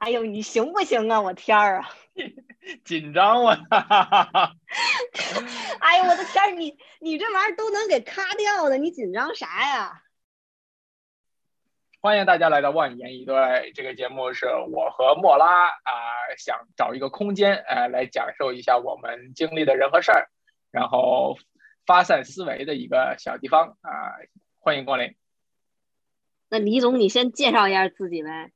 哎呦，你行不行啊？我天儿啊！紧张我。哎呦，我的天儿，你你这玩意儿都能给咔掉的，你紧张啥呀？欢迎大家来到万言一对，这个节目是我和莫拉啊，想找一个空间，呃，来讲授一下我们经历的人和事儿，然后发散思维的一个小地方啊，欢迎光临。那李总，你先介绍一下自己呗。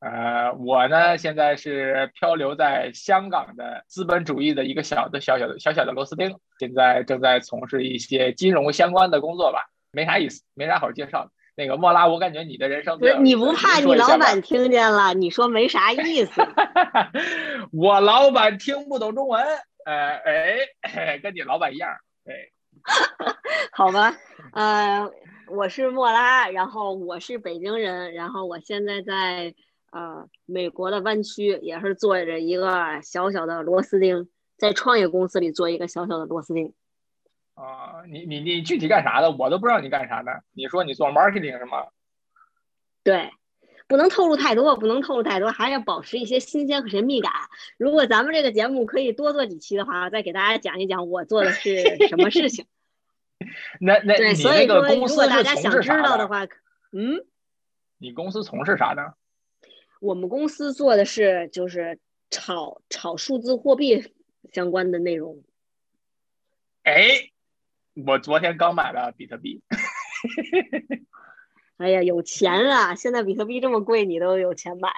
呃，我呢现在是漂流在香港的资本主义的一个小的小小的小小的螺丝钉，现在正在从事一些金融相关的工作吧，没啥意思，没啥好介绍的。那个莫拉，我感觉你的人生不是你不怕你老板听见了？你说没啥意思。我老板听不懂中文，呃，哎，跟你老板一样，对。好吧，呃，我是莫拉，然后我是北京人，然后我现在在。呃，美国的湾区也是做着一个小小的螺丝钉，在创业公司里做一个小小的螺丝钉。啊，你你你具体干啥的？我都不知道你干啥的。你说你做 marketing 是吗？对，不能透露太多，不能透露太多，还要保持一些新鲜和神秘感。如果咱们这个节目可以多做几期的话，再给大家讲一讲我做的是什么事情。那那对，所以说如果大家想知道的话，嗯，你公司从事啥的？我们公司做的是就是炒炒数字货币相关的内容。哎，我昨天刚买了比特币。哎呀，有钱啊！现在比特币这么贵，你都有钱买？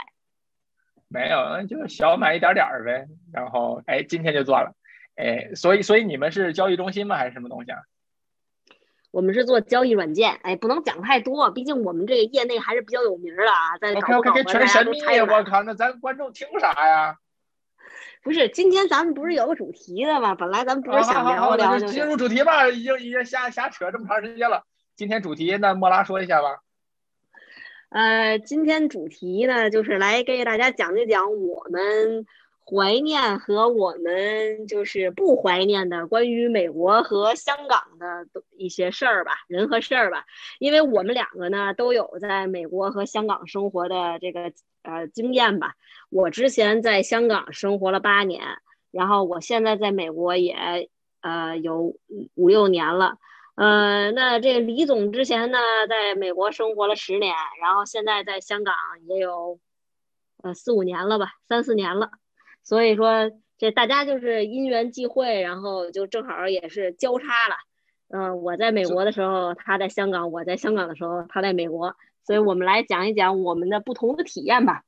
没有，就小买一点点儿呗。然后，哎，今天就做了。哎，所以，所以你们是交易中心吗？还是什么东西啊？我们是做交易软件，哎，不能讲太多，毕竟我们这个业内还是比较有名的啊。在搞搞的全神秘，我靠，那咱观众听啥呀？不是，今天咱们不是有个主题的吗？本来咱们不是想聊聊，进入主题吧，已经已经瞎瞎扯这么长时间了。今天主题，那莫拉说一下吧。呃，今天主题呢，就是来给大家讲一讲我们。怀念和我们就是不怀念的关于美国和香港的一些事儿吧，人和事儿吧，因为我们两个呢都有在美国和香港生活的这个呃经验吧。我之前在香港生活了八年，然后我现在在美国也呃有五六年了。呃，那这个李总之前呢在美国生活了十年，然后现在在香港也有呃四五年了吧，三四年了。所以说，这大家就是因缘际会，然后就正好也是交叉了。嗯，我在美国的时候，他在香港；我在香港的时候，他在美国。所以我们来讲一讲我们的不同的体验吧。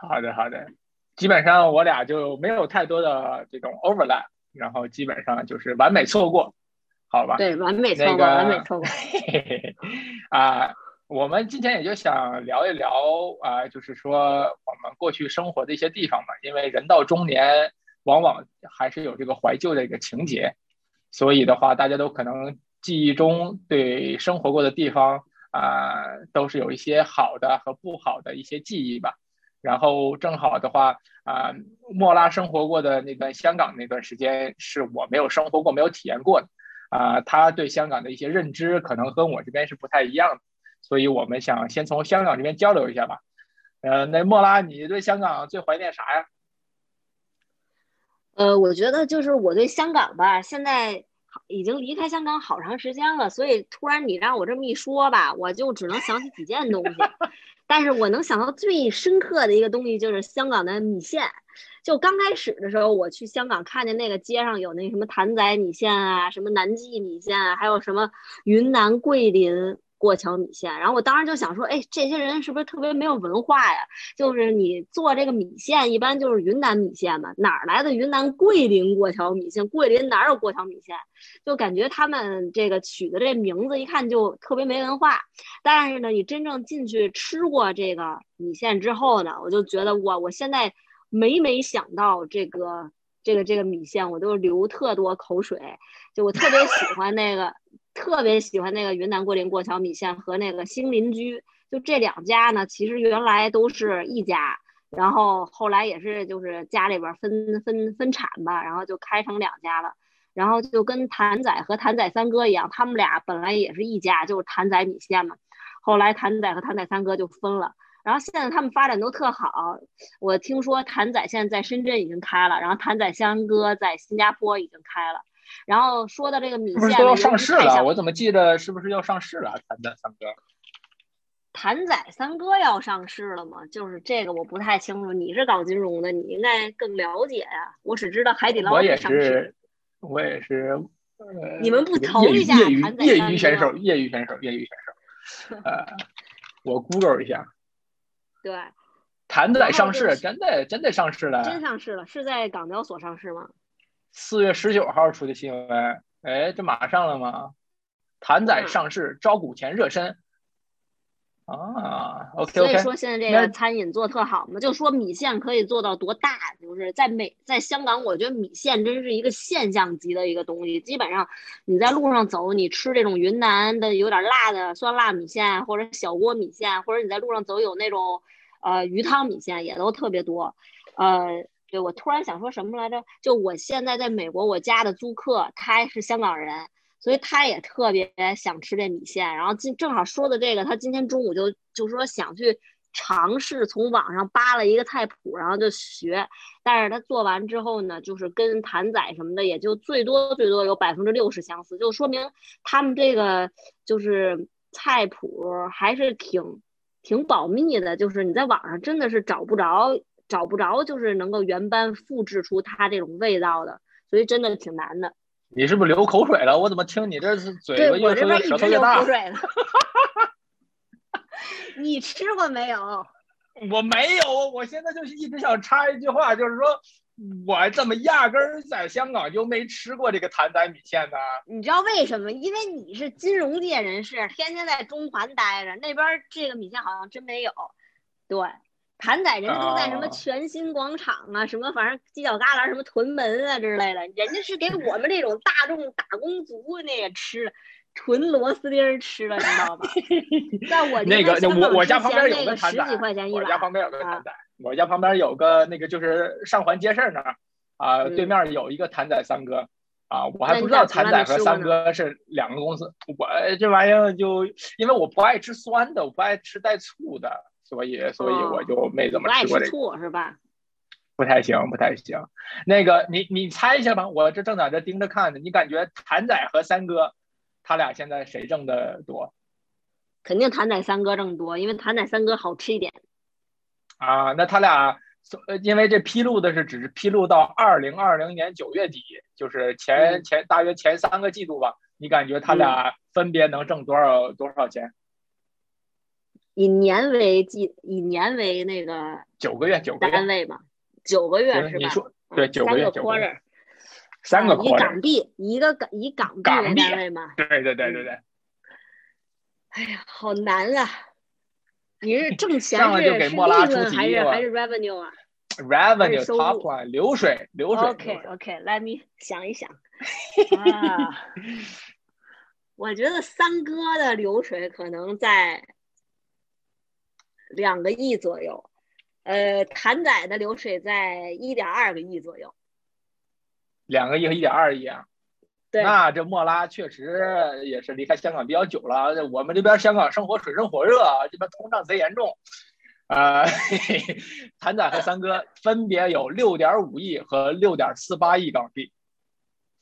好的，好的。基本上我俩就没有太多的这种 overlap，然后基本上就是完美错过，好吧？对，完美错过，完美错过。啊。我们今天也就想聊一聊啊，就是说我们过去生活的一些地方嘛。因为人到中年，往往还是有这个怀旧的一个情节，所以的话，大家都可能记忆中对生活过的地方啊，都是有一些好的和不好的一些记忆吧。然后正好的话啊，莫拉生活过的那段香港那段时间，是我没有生活过、没有体验过的啊。他对香港的一些认知，可能跟我这边是不太一样的。所以我们想先从香港这边交流一下吧。呃，那莫拉，你对香港最怀念啥呀？呃，我觉得就是我对香港吧，现在已经离开香港好长时间了，所以突然你让我这么一说吧，我就只能想起几件东西。但是我能想到最深刻的一个东西就是香港的米线。就刚开始的时候，我去香港看见那个街上有那什么谭仔米线啊，什么南记米线啊，还有什么云南桂林。过桥米线，然后我当时就想说，哎，这些人是不是特别没有文化呀？就是你做这个米线，一般就是云南米线嘛，哪儿来的云南桂林过桥米线？桂林哪有过桥米线？就感觉他们这个取的这名字，一看就特别没文化。但是呢，你真正进去吃过这个米线之后呢，我就觉得哇，我现在每每想到这个这个这个米线，我都流特多口水。就我特别喜欢那个。特别喜欢那个云南桂林过桥米线和那个新邻居，就这两家呢，其实原来都是一家，然后后来也是就是家里边分分分产吧，然后就开成两家了，然后就跟谭仔和谭仔三哥一样，他们俩本来也是一家，就是谭仔米线嘛，后来谭仔和谭仔三哥就分了，然后现在他们发展都特好，我听说谭仔现在在深圳已经开了，然后谭仔香哥在新加坡已经开了。然后说到这个米线，不是都要上市了？我怎么记得是不是要上市了？谭仔三哥，谭仔三哥要上市了吗？就是这个我不太清楚。你是搞金融的，你应该更了解呀。我只知道海底捞也上市。我也是。你们不投一下业余业余选手？业余选手，业余选手。呃，我 Google 一下。对。谭仔上市，真的真的上市了。真上市了，是在港交所上市吗？四月十九号出的新闻，哎，这马上了吗？谭仔上市招股前热身啊，OK OK。所以说现在这个餐饮做特好嘛，就说米线可以做到多大，就是在美在香港，我觉得米线真是一个现象级的一个东西。基本上你在路上走，你吃这种云南的有点辣的酸辣米线，或者小锅米线，或者你在路上走有那种呃鱼汤米线，也都特别多，呃。我突然想说什么来着？就我现在在美国，我家的租客他是香港人，所以他也特别想吃这米线。然后今正好说的这个，他今天中午就就说想去尝试从网上扒了一个菜谱，然后就学。但是他做完之后呢，就是跟谭仔什么的也就最多最多有百分之六十相似，就说明他们这个就是菜谱还是挺挺保密的，就是你在网上真的是找不着。找不着，就是能够原班复制出它这种味道的，所以真的挺难的。你是不是流口水了？我怎么听你这是嘴巴越说舌头越大？你吃过没有？我没有，我现在就是一直想插一句话，就是说我怎么压根儿在香港就没吃过这个谭仔米线呢？你知道为什么？因为你是金融界人士，天天在中环待着，那边这个米线好像真没有。对。谭仔人家都在什么全新广场啊，什么反正犄角旮旯，什么屯门啊之类的，人家是给我们这种大众打工族那个吃的，纯螺丝钉吃的，你知道吧？在我 那个我我家旁边有个谭仔，我家旁边有个谭仔，我家旁边有个那个就是上环街市那儿啊，对面有一个谭仔三哥啊，我还不知道谭仔和三哥是两个公司，我这玩意儿就因为我不爱吃酸的，我不爱吃带醋的。所以，所以我就没怎么吃过这个，是吧？不太行，不太行。那个，你你猜一下吧，我这正在这盯着看呢。你感觉谭仔和三哥，他俩现在谁挣的多？肯定谭仔三哥挣多，因为谭仔三哥好吃一点。啊，那他俩，呃，因为这披露的是只是披露到二零二零年九月底，就是前前大约前三个季度吧。你感觉他俩分别能挣多少多少钱？以年为计，以年为那个九个月，九个月单位嘛，九个月是吧？你说对，九个月，九个月，三个以港币，一个港以港币为单位嘛？对对对对对。哎呀，好难啊！你是挣钱是是利润还是还是 revenue 啊？revenue top line 流水流水。OK OK，Let me 想一想 啊，我觉得三哥的流水可能在。两个亿左右，呃，谭仔的流水在一点二个亿左右，两个亿和一点二亿啊，对，那这莫拉确实也是离开香港比较久了。我们这边香港生活水深火热啊，这边通胀贼严重，呃，谭仔和三哥分别有六点五亿和六点四八亿港币。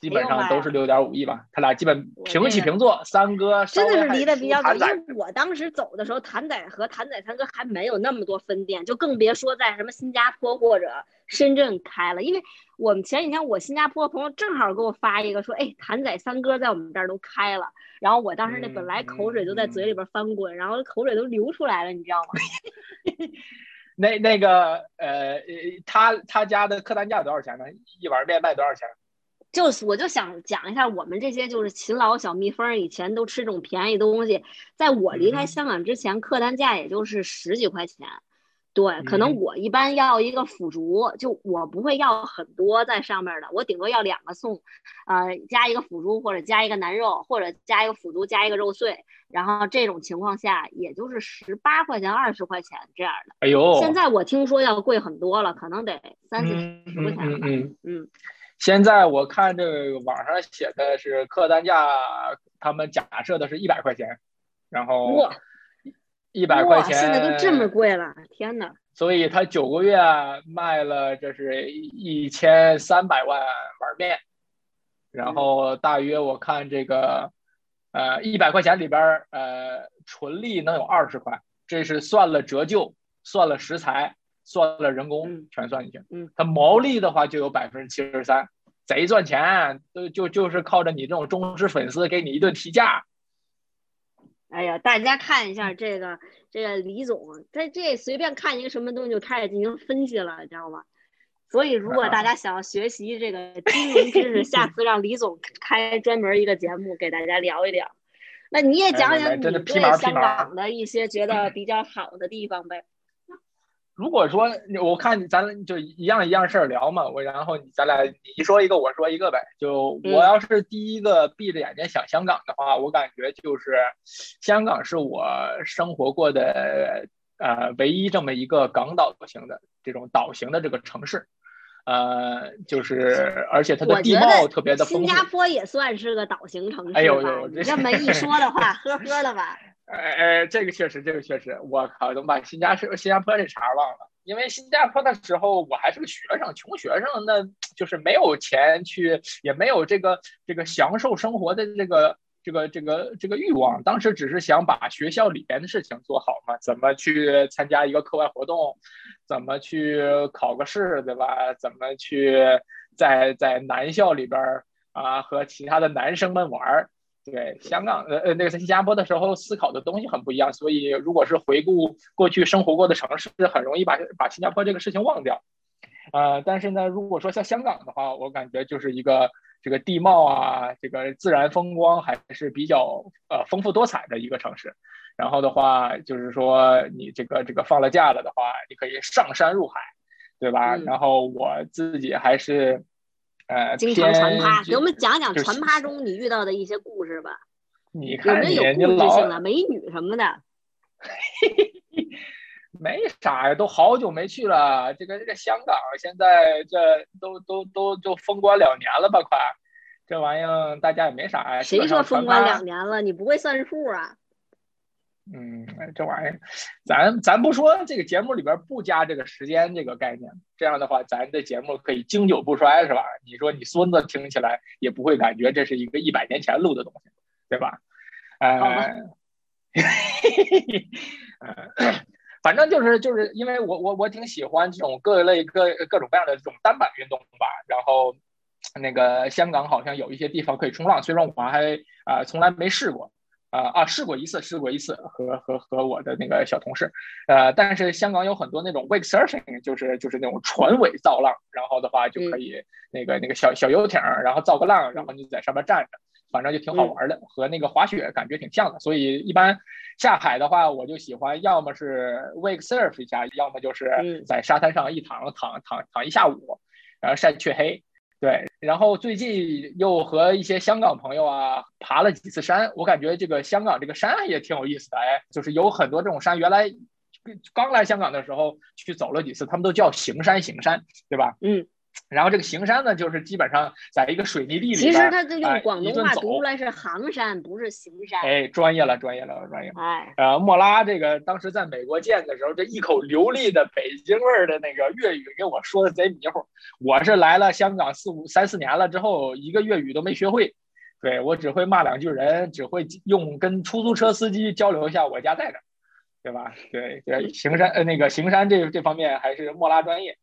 基本上都是六点五亿吧，他俩基本平起平坐。三哥真的是离得比较远，因为我当时走的时候，谭仔和谭仔三哥还没有那么多分店，就更别说在什么新加坡或者深圳开了。因为我们前几天我新加坡朋友正好给我发一个说，哎，谭仔三哥在我们这儿都开了。然后我当时那本来口水就在嘴里边翻滚，然后口水都流出来了，你知道吗？那那个呃，他他家的客单价多少钱呢？一碗面卖多少钱？就是我就想讲一下，我们这些就是勤劳小蜜蜂，以前都吃这种便宜东西。在我离开香港之前，客单价也就是十几块钱。对，可能我一般要一个腐竹，就我不会要很多在上面的，我顶多要两个送，呃，加一个腐竹或者加一个南肉，或者加一个腐竹加一个肉碎。然后这种情况下，也就是十八块钱、二十块钱这样的。哎呦，现在我听说要贵很多了，可能得三四十块钱了。嗯嗯。现在我看这个网上写的是客单价，他们假设的是一百块钱，然后一百块钱，现在都这么贵了，天哪！所以他九个月卖了，这是一千三百万碗面，然后大约我看这个，呃，一百块钱里边呃，纯利能有二十块，这是算了折旧，算了食材，算了人工，全算进去。嗯，它毛利的话就有百分之七十三，贼赚钱，就就就是靠着你这种忠实粉丝给你一顿提价。哎呀，大家看一下这个这个李总，他这随便看一个什么东西就开始进行分析了，你知道吗？所以如果大家想要学习这个金融知识，下次让李总开专门一个节目给大家聊一聊。那你也讲讲你对香港的一些觉得比较好的地方呗。如果说我看咱就一样一样事儿聊嘛，我然后你咱俩你说一个我说一个呗。就我要是第一个闭着眼睛想香港的话，我感觉就是香港是我生活过的呃唯一这么一个港岛型的这种岛型的这个城市，呃，就是而且它的地貌特别的丰富。新加坡也算是个岛型城市吧？哎呦呦，这么一说的话，呵呵了吧？哎哎，这个确实，这个确实，我靠，怎么把新加坡新加坡这茬忘了？因为新加坡的时候我还是个学生，穷学生，那就是没有钱去，也没有这个这个享受生活的这个这个这个这个欲望。当时只是想把学校里边的事情做好嘛，怎么去参加一个课外活动，怎么去考个试，对吧？怎么去在在男校里边啊和其他的男生们玩儿？对香港呃呃那个在新加坡的时候思考的东西很不一样，所以如果是回顾过去生活过的城市，很容易把把新加坡这个事情忘掉。呃，但是呢，如果说像香港的话，我感觉就是一个这个地貌啊，这个自然风光还是比较呃丰富多彩的一个城市。然后的话，就是说你这个这个放了假了的话，你可以上山入海，对吧？然后我自己还是。呃，经常传趴，给我们讲讲传趴中你遇到的一些故事吧。你看，有没有故事性的美女什么的？没啥呀，都好久没去了。这个这个香港现在这都都都就封关两年了吧？快，这玩意儿大家也没啥。谁说封关两年了？你不会算数啊？嗯，这玩意儿，咱咱不说这个节目里边不加这个时间这个概念，这样的话，咱的节目可以经久不衰，是吧？你说你孙子听起来也不会感觉这是一个一百年前录的东西，对吧？呃，反正就是就是因为我我我挺喜欢这种各类各各种各样的这种单板运动吧，然后那个香港好像有一些地方可以冲浪，虽然我还啊从来没试过。啊啊，试过一次，试过一次，和和和我的那个小同事，呃，但是香港有很多那种 wake surfing，就是就是那种船尾造浪，然后的话就可以那个那个小小游艇，然后造个浪，然后你在上面站着，反正就挺好玩的，和那个滑雪感觉挺像的。所以一般下海的话，我就喜欢要么是 wake surf 一下，要么就是在沙滩上一躺躺躺躺一下午，然后晒黢黑。对，然后最近又和一些香港朋友啊爬了几次山，我感觉这个香港这个山也挺有意思的。哎，就是有很多这种山，原来刚来香港的时候去走了几次，他们都叫行山行山，对吧？嗯。然后这个行山呢，就是基本上在一个水泥地里。其实他这用广东话读出来是行山，不是行山。哎，专业了，专业了，专业。哎，呃，莫拉这个当时在美国见的时候，这一口流利的北京味儿的那个粤语给我说的贼迷糊。我是来了香港四五三四年了之后，一个粤语都没学会。对我只会骂两句人，只会用跟出租车司机交流一下，我家在哪，对吧？对对，行山呃那个行山这这方面还是莫拉专业。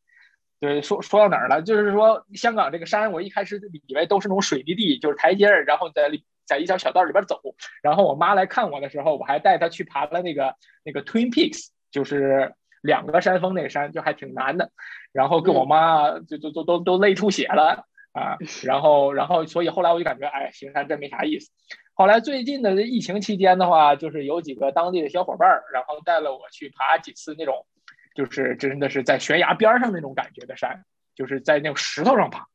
对，说说到哪儿了？就是说香港这个山，我一开始以为都是那种水泥地，就是台阶儿，然后在里在一条小道里边走。然后我妈来看我的时候，我还带她去爬了那个那个 Twin Peaks，就是两个山峰那个山，就还挺难的。然后跟我妈就就都都都累出血了啊！然后然后所以后来我就感觉，哎，行山真没啥意思。后来最近的疫情期间的话，就是有几个当地的小伙伴儿，然后带了我去爬几次那种。就是真的是在悬崖边上那种感觉的山，就是在那种石头上爬，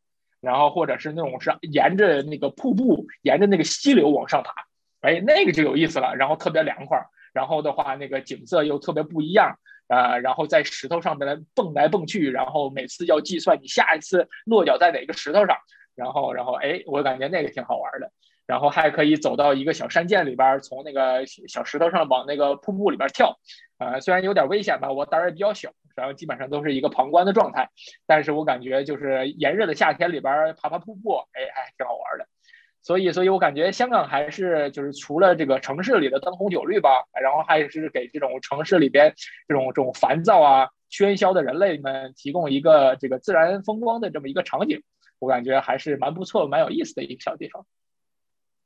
然后或者是那种是沿着那个瀑布，沿着那个溪流往上爬，哎，那个就有意思了。然后特别凉快，然后的话那个景色又特别不一样啊。然后在石头上面来蹦来蹦去，然后每次要计算你下一次落脚在哪个石头上，然后然后哎，我感觉那个挺好玩的。然后还可以走到一个小山涧里边，从那个小石头上往那个瀑布里边跳。呃，虽然有点危险吧，我胆儿也比较小，然后基本上都是一个旁观的状态。但是我感觉就是炎热的夏天里边爬爬瀑布，哎，还挺好玩的。所以，所以我感觉香港还是就是除了这个城市里的灯红酒绿吧，然后还是给这种城市里边这种这种烦躁啊、喧嚣的人类们提供一个这个自然风光的这么一个场景。我感觉还是蛮不错、蛮有意思的一个小地方。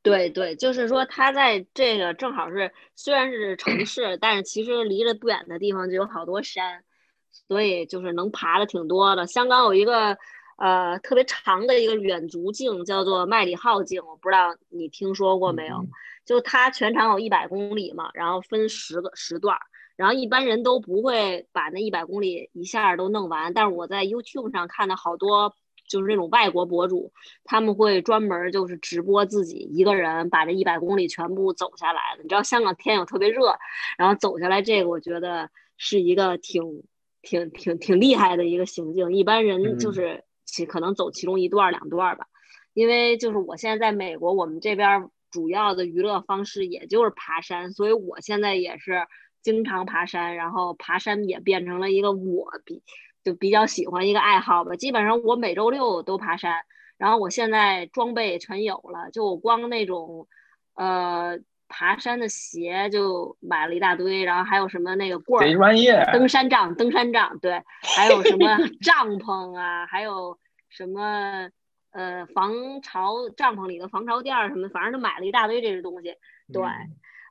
对对，就是说它在这个正好是虽然是城 市，但是其实离着不远的地方就有好多山，所以就是能爬的挺多的。香港有一个呃特别长的一个远足径，叫做麦理浩径，我不知道你听说过没有？就它全长有一百公里嘛，然后分十个时段，然后一般人都不会把那一百公里一下都弄完，但是我在 YouTube 上看到好多。就是那种外国博主，他们会专门就是直播自己一个人把这一百公里全部走下来的。你知道香港天又特别热，然后走下来这个，我觉得是一个挺挺挺挺厉害的一个行径。一般人就是其可能走其中一段两段吧，因为就是我现在在美国，我们这边主要的娱乐方式也就是爬山，所以我现在也是经常爬山，然后爬山也变成了一个我比。就比较喜欢一个爱好吧，基本上我每周六都爬山，然后我现在装备全有了，就我光那种，呃，爬山的鞋就买了一大堆，然后还有什么那个棍儿，登山杖，登山杖，对，还有什么帐篷啊，还有什么呃防潮帐篷里的防潮垫儿什么，反正就买了一大堆这些东西，对。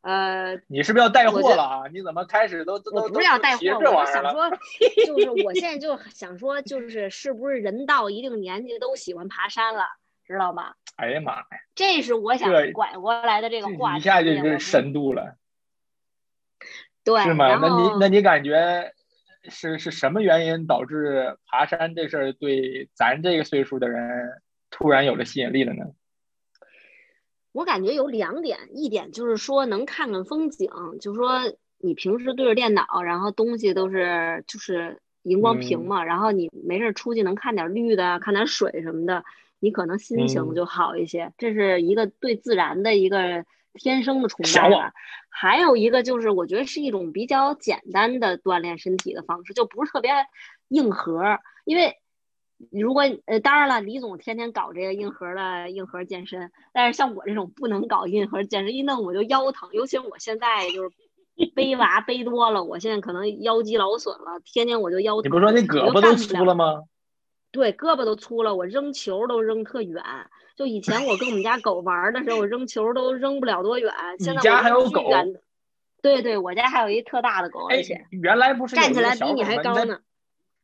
呃，你是不是要带货了啊？你怎么开始都都我不是要带货，我是想说，就是我现在就想说，就是是不是人到一定年纪都喜欢爬山了，知道吗？哎呀妈呀！这是我想拐过来的这个话题，一下就是深度了。对，是吗？那你那你感觉是是什么原因导致爬山这事儿对咱这个岁数的人突然有了吸引力了呢？我感觉有两点，一点就是说能看看风景，就是说你平时对着电脑，然后东西都是就是荧光屏嘛，然后你没事出去能看点绿的，看点水什么的，你可能心情就好一些。这是一个对自然的一个天生的崇拜吧。还有一个就是我觉得是一种比较简单的锻炼身体的方式，就不是特别硬核，因为。如果呃，当然了，李总天天搞这个硬核的硬核健身，但是像我这种不能搞硬核健身，一弄我就腰疼，尤其是我现在就是背娃背多了，我现在可能腰肌劳损了，天天我就腰疼。你不说你胳膊都粗了吗？对，胳膊都粗了，我扔球都扔特远。就以前我跟我们家狗玩的时候，我扔球都扔不了多远。现在家还有狗？对对，我家还有一特大的狗，而且原来不是站起来比你还高呢。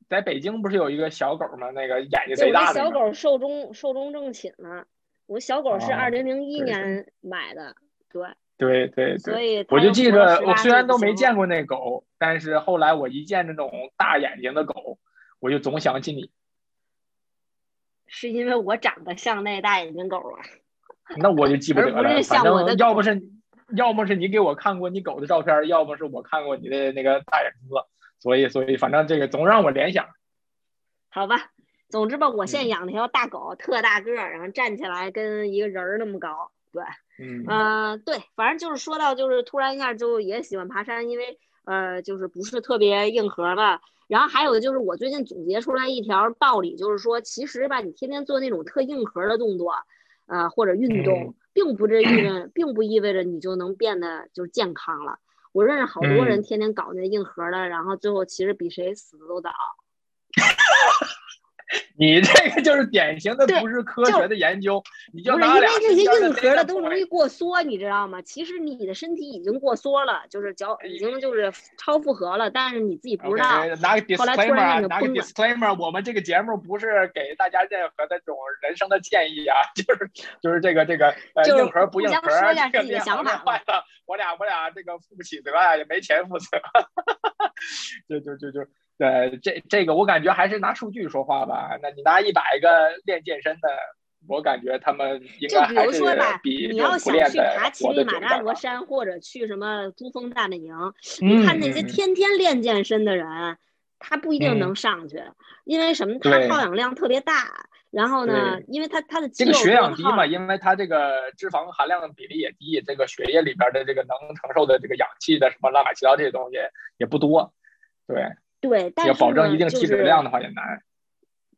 在北京不是有一个小狗吗？那个眼睛贼大的。小狗寿终寿终正寝了。我小狗是二零零一年买的，对。对对对。所以我就记着，我虽然都没见过那狗，但是后来我一见那种大眼睛的狗，我就总想起你。是因为我长得像那大眼睛狗啊？那我就记不 得了。反正要不是要么是你给我看过你狗的照片，要么是我看过你的那个大眼睛子。所以，所以，反正这个总让我联想。好吧，总之吧，我现在养了条大狗，特大个儿，然后站起来跟一个人儿那么高。对，嗯，呃，对，反正就是说到，就是突然一下就也喜欢爬山，因为呃，就是不是特别硬核的。然后还有就是，我最近总结出来一条道理，就是说，其实吧，你天天做那种特硬核的动作，呃，或者运动，并不这意味，并不意味着你就能变得就是健康了。我认识好多人，天天搞那硬核的，然后最后其实比谁死的都早。你这个就是典型的不是科学的研究，你就拿为这些硬核的都容易过缩，你知道吗？其实你的身体已经过缩了，就是脚已经就是超负荷了，但是你自己不知道。拿个 disclaimer，拿个 disclaimer，我们这个节目不是给大家任何的这种人生的建议啊，就是就是这个这个呃硬核不硬核，这个别想坏了。我俩我俩这个负不起责啊，也没钱负责。就就就就。对，这这个我感觉还是拿数据说话吧。那你拿一百个练健身的，我感觉他们应该还是比你要想去爬乞力马扎罗山或者去什么珠峰大本营，你看那些天天练健身的人，他不一定能上去，因为什么？他耗氧量特别大。然后呢，因为他他的这个血氧低嘛，因为它这个脂肪含量的比例也低，这个血液里边的这个能承受的这个氧气的什么乱七八糟这些东西也不多，对对，要保证一定体脂量的话也难。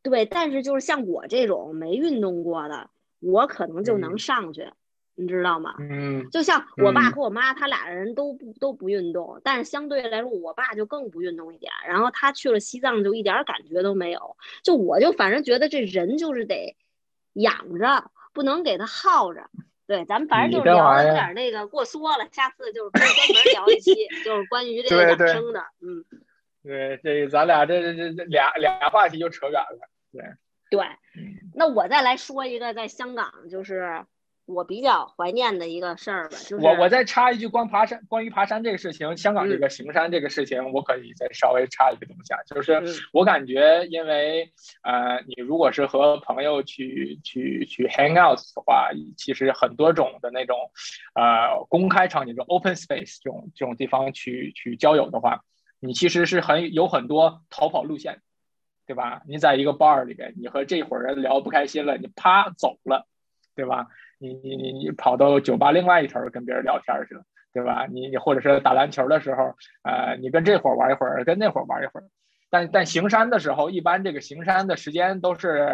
对，但是就是像我这种没运动过的，我可能就能上去。你知道吗？嗯，就像我爸和我妈，他俩人都不都不运动，但是相对来说，我爸就更不运动一点。然后他去了西藏，就一点感觉都没有。就我就反正觉得这人就是得养着，不能给他耗着。对，咱们反正就是聊有点那个过缩了，下次就是专门聊一期，就是关于这个养生的。嗯，对，这咱俩这这这俩俩话题就扯远了。对对，那我再来说一个，在香港就是。我比较怀念的一个事儿吧，就是我我再插一句，关爬山关于爬山这个事情，香港这个行山这个事情，我可以再稍微插一个东西啊，就是我感觉，因为呃，你如果是和朋友去去去 hang out 的话，其实很多种的那种呃公开场景，这种 open space 这种这种地方去去交友的话，你其实是很有很多逃跑路线，对吧？你在一个 bar 里边，你和这伙人聊不开心了，你啪走了，对吧？你你你你跑到酒吧另外一头跟别人聊天去了，对吧？你你或者是打篮球的时候，呃，你跟这伙玩一会儿，跟那伙玩一会儿。但但行山的时候，一般这个行山的时间都是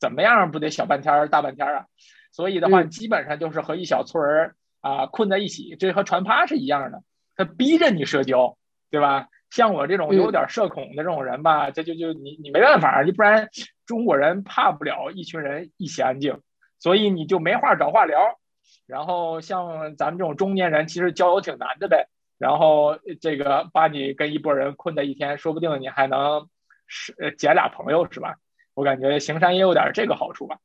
怎么样？不得小半天儿大半天儿啊？所以的话，基本上就是和一小撮人啊困在一起，这和传趴是一样的，他逼着你社交，对吧？像我这种有点社恐的这种人吧，这就就你你没办法，你不然中国人怕不了一群人一起安静。所以你就没话找话聊，然后像咱们这种中年人，其实交友挺难的呗。然后这个把你跟一拨人困在一天，说不定你还能是捡俩朋友，是吧？我感觉行山也有点这个好处吧。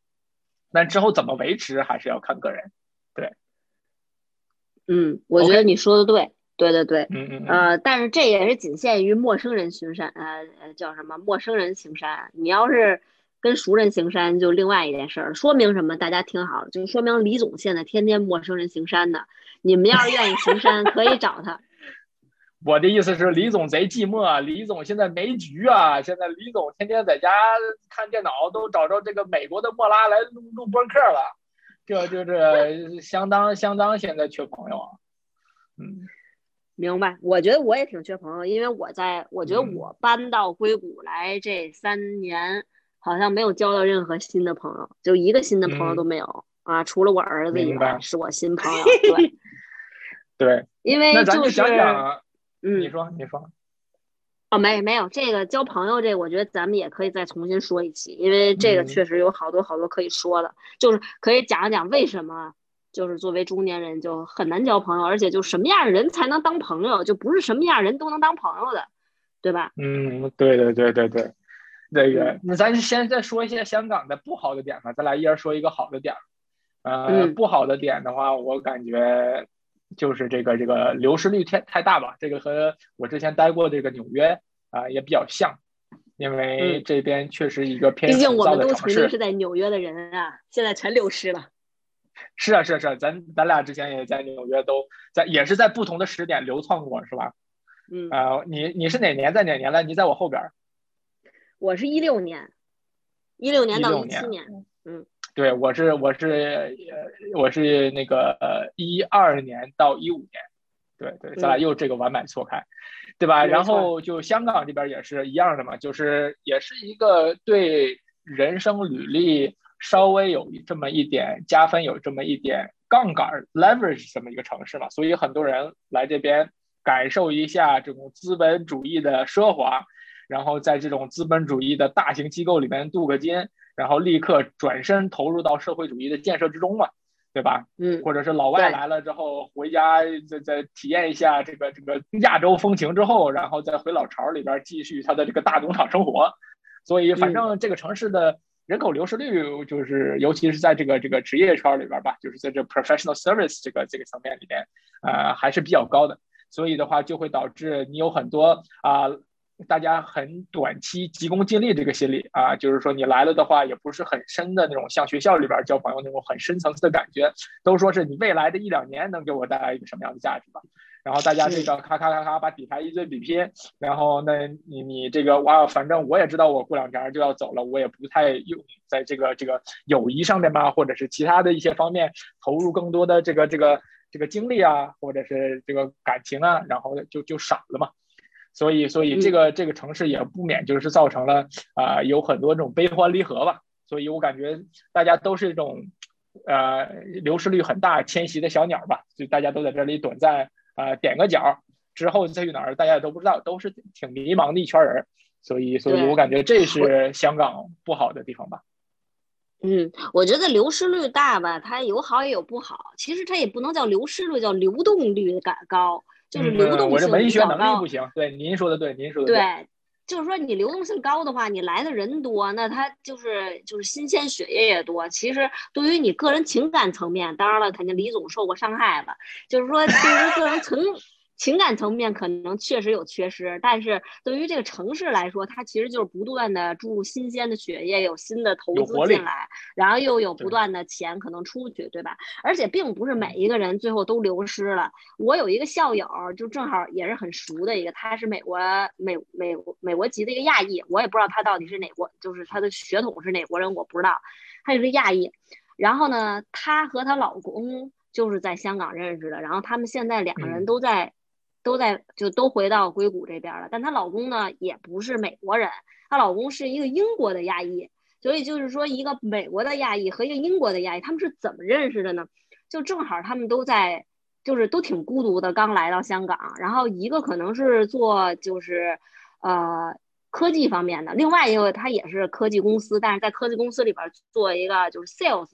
但之后怎么维持，还是要看个人。对，嗯，我觉得你说的对，对对对，嗯嗯呃，但是这也是仅限于陌生人巡山，呃呃，叫什么？陌生人行山，你要是。跟熟人行山就另外一件事儿，说明什么？大家听好，就说明李总现在天天陌生人行山呢。你们要是愿意行山，可以找他。我的意思是，李总贼寂寞，李总现在没局啊。现在李总天天在家看电脑，都找着这个美国的莫拉来录录播客了。这就是相当相当现在缺朋友啊。嗯，明白。我觉得我也挺缺朋友，因为我在我觉得我搬到硅谷来这三年。好像没有交到任何新的朋友，就一个新的朋友都没有啊！除了我儿子以外，是我新朋友。对，对，因为就是，嗯，你说，你说，哦，没没有这个交朋友这，我觉得咱们也可以再重新说一期，因为这个确实有好多好多可以说的，就是可以讲一讲为什么就是作为中年人就很难交朋友，而且就什么样的人才能当朋友，就不是什么样人都能当朋友的，对吧？嗯，对对对对对。这个，那咱先再说一些香港的不好的点吧，咱俩一人说一个好的点。呃，不好的点的话，我感觉就是这个这个流失率太太大吧。这个和我之前待过这个纽约啊也比较像，因为这边确实一个偏毕竟我们都曾经是在纽约的人啊，现在全流失了。是啊是啊是啊，咱咱俩之前也在纽约，都在也是在不同的时点流窜过，是吧？嗯。啊，你你是哪年在哪年来？你在我后边。我是一六年，一六年到一七年，嗯，对，我是我是呃我是那个一二年到一五年，对对，咱俩又这个完满错开，对吧？然后就香港这边也是一样的嘛，就是也是一个对人生履历稍微有这么一点加分，有这么一点杠杆 leverage 这么一个城市嘛，所以很多人来这边感受一下这种资本主义的奢华。然后在这种资本主义的大型机构里面镀个金，然后立刻转身投入到社会主义的建设之中嘛，对吧？嗯，或者是老外来了之后回家再再体验一下这个这个亚洲风情之后，然后再回老巢里边继续他的这个大农场生活。所以反正这个城市的人口流失率就是，尤其是在这个这个职业圈里边吧，就是在这 professional service 这个这个层面里边，呃还是比较高的。所以的话就会导致你有很多啊。大家很短期急功近利这个心理啊，就是说你来了的话，也不是很深的那种像学校里边交朋友那种很深层次的感觉，都说是你未来的一两年能给我带来一个什么样的价值吧。然后大家这个咔咔咔咔把底牌一堆比拼，然后那你你这个哇，反正我也知道我过两天就要走了，我也不太用在这个这个友谊上面吧，或者是其他的一些方面投入更多的这个这个这个精力啊，或者是这个感情啊，然后就就少了嘛。所以所以这个这个城市也不免就是造成了啊有很多这种悲欢离合吧。所以我感觉大家都是这种呃流失率很大迁徙的小鸟吧，就大家都在这里短暂。啊，点个角之后再去哪儿，大家也都不知道，都是挺迷茫的一圈人，所以，所以我感觉这是香港不好的地方吧。嗯，我觉得流失率大吧，它有好也有不好。其实它也不能叫流失率，叫流动率感高，就是流动性我这文学能力不行。对，您说的对，您说的对。就是说你流动性高的话，你来的人多，那他就是就是新鲜血液也多。其实对于你个人情感层面，当然了，肯定李总受过伤害吧。就是说，对于个人 层。情感层面可能确实有缺失，但是对于这个城市来说，它其实就是不断的注入新鲜的血液，有新的投资进来，然后又有不断的钱可能出去，对吧？而且并不是每一个人最后都流失了。我有一个校友，就正好也是很熟的一个，他是美国美美美国籍的一个亚裔，我也不知道他到底是哪国，就是他的血统是哪国人，我不知道，他就是亚裔。然后呢，她和她老公就是在香港认识的，然后他们现在两个人都在。都在就都回到硅谷这边了，但她老公呢也不是美国人，她老公是一个英国的亚裔，所以就是说一个美国的亚裔和一个英国的亚裔，他们是怎么认识的呢？就正好他们都在，就是都挺孤独的，刚来到香港，然后一个可能是做就是呃科技方面的，另外一个他也是科技公司，但是在科技公司里边做一个就是 sales。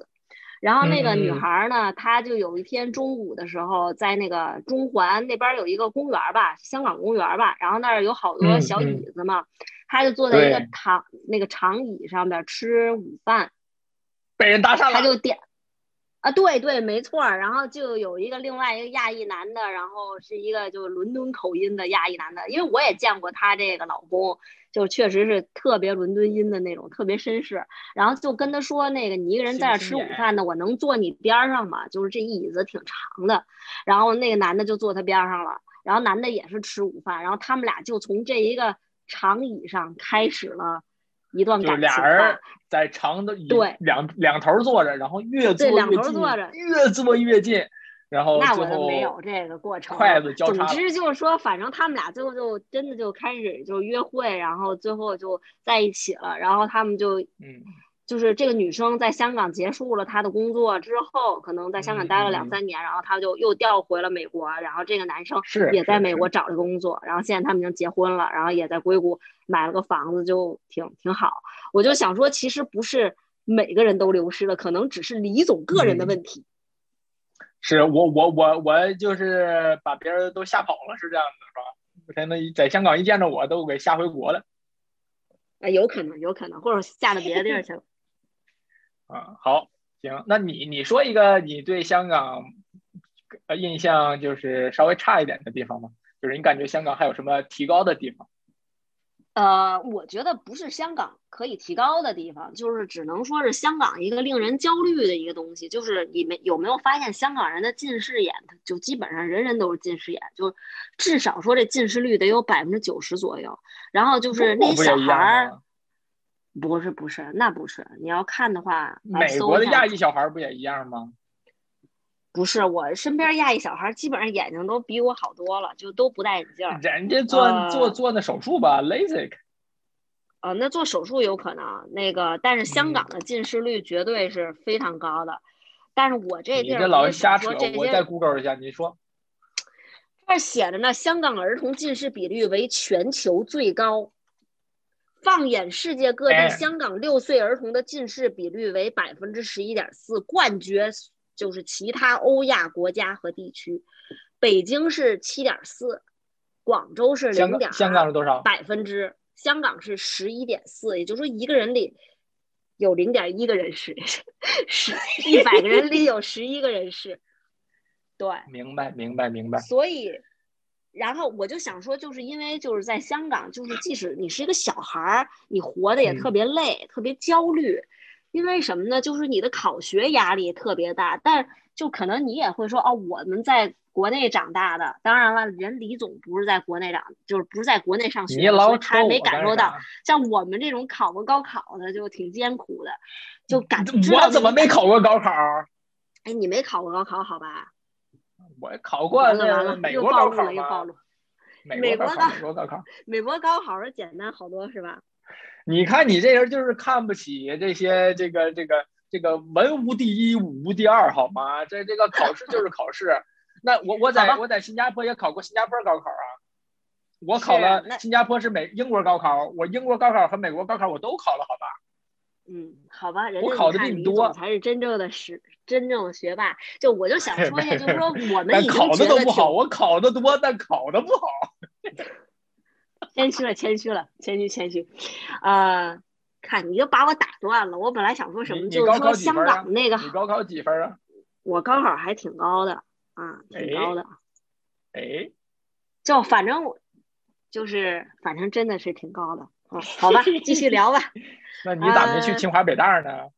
然后那个女孩呢，她就有一天中午的时候，在那个中环那边有一个公园吧，香港公园吧，然后那儿有好多小椅子嘛，她就坐在一个长那个长椅上边吃午饭，被人搭讪了，她就点。啊，对对，没错儿。然后就有一个另外一个亚裔男的，然后是一个就是伦敦口音的亚裔男的，因为我也见过他这个老公，就确实是特别伦敦音的那种，特别绅士。然后就跟他说，那个你一个人在这吃午饭呢，我能坐你边上吗？就是这椅子挺长的。然后那个男的就坐他边上了，然后男的也是吃午饭，然后他们俩就从这一个长椅上开始了。一段感情，俩人在长的对两两头坐着，然后越坐越近，越坐越近，然后那我都没有这个过程。筷子交叉。总之就是说，反正他们俩最后就真的就开始就约会，然后最后就在一起了，然后他们就嗯。就是这个女生在香港结束了她的工作之后，可能在香港待了两三年，然后她就又调回了美国。然后这个男生也在美国找了工作，然后现在他们已经结婚了，然后也在硅谷买了个房子，就挺挺好。我就想说，其实不是每个人都流失了，可能只是李总个人的问题。是我我我我就是把别人都吓跑了，是这样的，是吧？现在在香港一见着我都给吓回国了。啊，有可能，有可能，或者吓到别的地儿去了。啊，好，行，那你你说一个你对香港呃印象就是稍微差一点的地方吗？就是你感觉香港还有什么提高的地方？呃，我觉得不是香港可以提高的地方，就是只能说是香港一个令人焦虑的一个东西。就是你们有没有发现，香港人的近视眼，就基本上人人都是近视眼，就至少说这近视率得有百分之九十左右。然后就是那小孩儿。不是不是，那不是。你要看的话，美国的亚裔小孩不也一样吗？不是，我身边亚裔小孩基本上眼睛都比我好多了，就都不戴眼镜。人家做做做那手术吧，LASIK。呃，那做手术有可能，那个，但是香港的近视率绝对是非常高的。但是我这地儿，你这老瞎扯，我再 Google 一下，你说。这写着呢，香港儿童近视比率为全球最高。放眼世界各地，香港六岁儿童的近视比率为百分之十一点四，冠绝就是其他欧亚国家和地区。北京是七点四，广州是零点，香港是多少？百分之香港是十一点四，也就是说一个人里有零点一个人是，十一百个人里有十一个人是。对，明白，明白，明白。所以。然后我就想说，就是因为就是在香港，就是即使你是一个小孩儿，你活的也特别累，特别焦虑，因为什么呢？就是你的考学压力特别大。但就可能你也会说，哦，我们在。国内长大的，当然了，人李总不是在国内长，就是不是在国内上学，你老他没感受到。像我们这种考过高考的，就挺艰苦的，就感我怎么没考过高考？哎，你没考过高考，好吧？我考过完了美国高考吗？美国高考，美国高考。美国高考是简单好多是吧？你看你这人就是看不起这些这个这个这个文无第一武无第二好吗？这这个考试就是考试。那我我在我在新加坡也考过新加坡高考啊，我考了新加坡是美英国高考，我英国高考和美国高考我都考了，好吧？嗯，好吧，人家我考你看李得比你多总才是真正的是真正的学霸。就我就想说一下，就是说我们已经考的都不好，我考的多，但考的不好。谦虚了，谦虚了，谦虚谦虚。呃，看你就把我打断了，我本来想说什么，就是说香港那个，你高考几分啊？我高考还挺高的啊，挺高的。哎，就反正我就是反正真的是挺高的。嗯，好吧，继续聊吧。那你咋没去呃清华北大呢？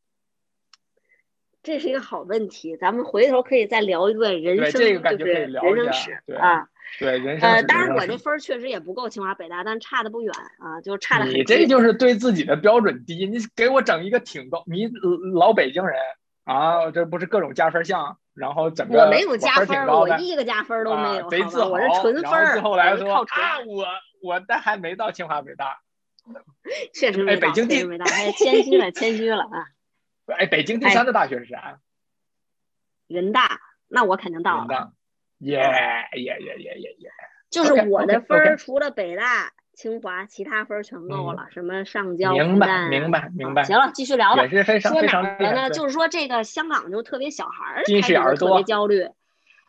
这是一个好问题，咱们回头可以再聊一段人生，这个感就是觉可以聊人生一下对史啊。对，人生呃，史当然我这分儿确实也不够清华北大，但差的不远啊，就差的很你这就是对自己的标准低，你给我整一个挺高，你老北京人啊，这不是各种加分项，然后整个我没有加分我一个加分都没有，啊、贼自豪，我是纯分儿，然后最后来说我啊，我我但还没到清华北大，哎确实没到，北京第没到，哎，谦虚了，谦虚了啊，哎，北京第哎三的大学是啥？人大，那我肯定到了，人大，耶耶耶耶耶耶，就是我的分儿除了北大、清华，其他分儿全够嗯。了，什么上交、明白明白明白。啊行了，继续聊吧也。是非。常说非哪儿了呢？就是说这个香港就特别小孩儿始特别焦虑，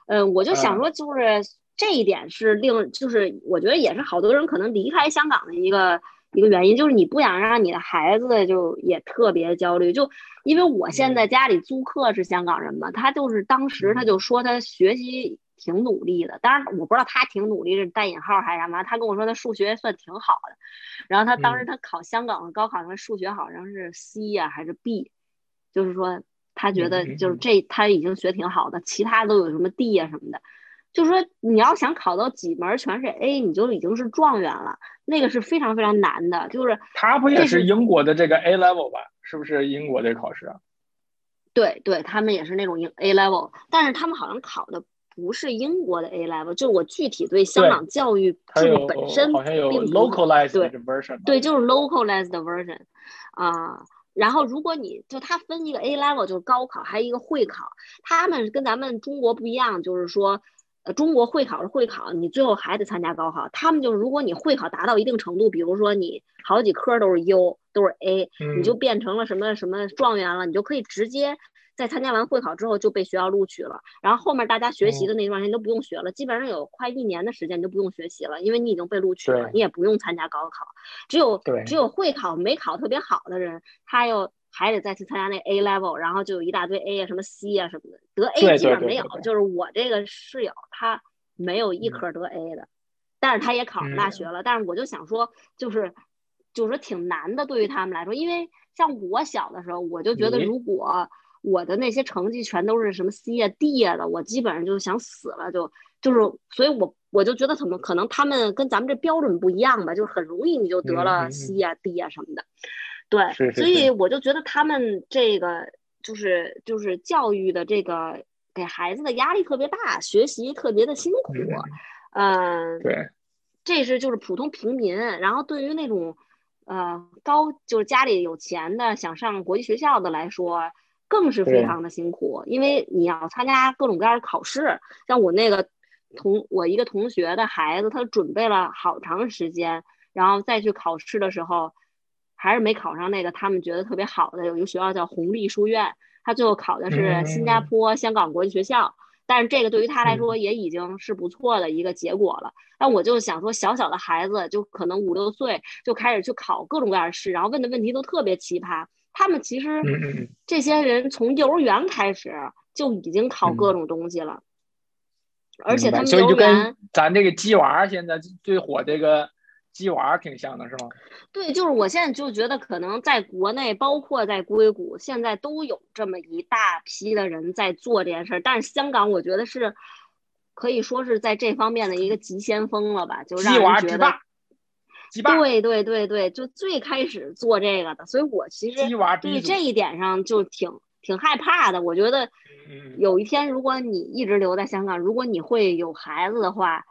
嗯，我就想嗯说，就是这一点是令，就是我觉得也是好多人可能离开香港的一个一个原因，就是你不想让你的孩子就也特别焦虑，就因为我现在家里租客是香港人嘛，他就是当时他就说他学习挺努力的，当然我不知道他挺努力是带引号还是干嘛，他跟我说他数学算挺好的，然后他当时他考香港的高考上数学好像是 C 呀、还是 B，就是说他觉得就是这他已经学挺好的，其他都有什么 D 呀、什么的。就是说，你要想考到几门全是 A，你就已经是状元了，那个是非常非常难的。就是他不也是是英国的这个 A level 吧？是不是英国这考试啊？对对，他们也是那种英 A level，但是他们好像考的不是英国的 A level。就是我具体对香港教育制度本身好像有 localized version 吧对，就是 localized version 啊、然后如果你就它分一个 A level 就是高考，还有一个会考，他们跟咱们中国不一样，就是说。呃，中国会考是会考，你最后还得参加高考。他们就是，如果你会考达到一定程度，比如说你好几科都是优，都是 A，嗯你就变成了什么什么状元了，你就可以直接在参加完会考之后就被学校录取了。然后后面大家学嗯习的那段时间都不用学了，基本上有快一年的时间你都不用学习了，因为你已经被录取了，你也不用参加高考。只有只有会考没考特别好的人，他又还得再去参加那 A level，然后就有一大堆 A 啊什么 C 啊什么的，得 A 对基本上没有就是我这个室友他没有一嗯。科得 A 的，但是他也考上大学了。但是我就想说，就是就是说挺难的，对于他们来说，因为像我小的时候，我就觉得如果我的那些成绩全都是什么 C 啊 D 啊的，我基本上就想死了，就就是，所以我我就觉得怎么可能他们跟咱们这标准不一样吧，就是很容易你就得了嗯。C 啊 D 啊什么的，对，是是所以我就觉得他们这个就是就是教育的这个给孩子的压力特别大，学习特别的辛苦，嗯、对，这是就是普通平民，然后对于那种呃高就是家里有钱的想上国际学校的来说，更是非常的辛苦，因为你要参加各种各样的考试。像我那个同我一个同学的孩子，他准备了好长时间，然后再去考试的时候，还是没考上那个他们觉得特别好的有一个学校叫红利书院，他最后考的是新加坡、香港国际学校。但是这个对于他来说也已经是不错的一个结果了。那我就想说，小小的孩子就可能五六岁就开始去考各种各样的试，然后问的问题都特别奇葩。他们其实这些人从幼儿园开始就已经考各嗯种东西了，而且他们幼儿园咱这个鸡娃现在最火这个鸡娃挺像的，是吗？对，就是我现在就觉得，可能在国内，包括在硅谷，现在都有这么一大批的人在做这件事儿。但是香港，我觉得是可以说是在这方面的一个急先锋了吧，就让鸡娃人觉得，对对对对，就最开始做这个的，所以我其实对这一点上就挺挺害怕的。我觉得嗯有一天，如果你一直留在香港，如果你会有孩子的话，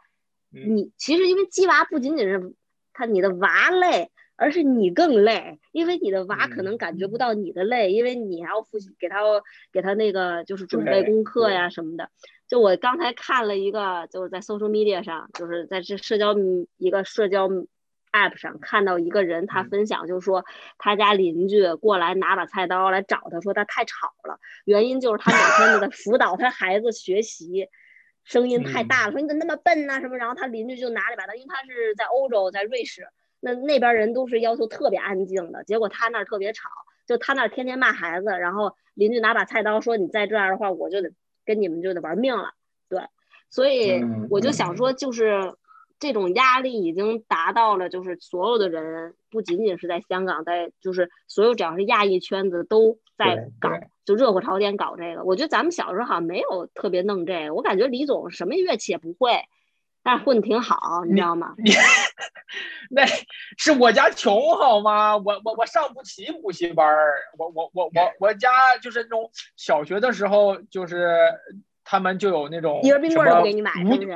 嗯你其实因为鸡娃不仅仅是他你的娃累，而是你更累，因为你的娃可能感觉不到你的累，因为你还要复习给他给他那个就是准备功课呀什么的。就我刚才看了一个，就是在 social media 上，就是在这社交一个社交 app 上看到一个人，他嗯分享就是说他家邻居过来拿把菜刀来找他，说他太吵了，原因就是他每天都在辅导他孩子学习。声音太大了，说你怎么那么笨呐、什么？然后他邻居就拿了一把刀，因为他是在欧洲，在瑞士，那那边人都是要求特别安静的，结果他那儿特别吵，就他那儿天天骂孩子，然后邻居拿把菜刀说你再这样的话，我就得跟你们就得玩命了。对，所以嗯我就想说，就是这种压力已经达到了，就是所有的人，不仅仅是在香港，在就是所有只要是亚裔圈子都在搞，就热火朝天搞这个。我觉得咱们小时候好像没有特别弄这个，我感觉李总什么乐器也不会，但是混挺好，你知道吗？你那是我家穷好吗？我我我上不起补习班儿，我我我我我家就是那种小学的时候，就是他们就有那种什么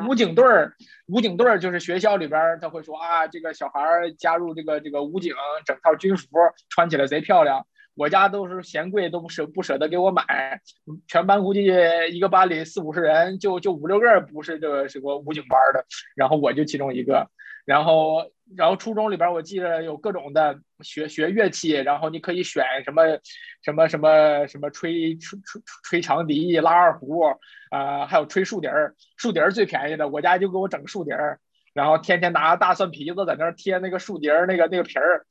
武武警队儿，武警队儿就是学校里边儿他会说啊，这个小孩儿加入这个这个武警，整套军服穿起来贼漂亮。我家都是嫌贵，都不舍不舍得给我买。全班估计一个班里四五十人，就就五六个不是这个什么武警班的，然后我就其中一个。然后，然后初中里边我记得有各种的学学乐器，然后你可以选什么什么什么什么吹吹吹吹长笛、拉二胡，啊、还有吹竖笛儿。竖笛儿最便宜的，我家就给我整竖笛儿，然后天天拿大蒜皮子在那儿贴那个竖笛儿那个那个皮儿。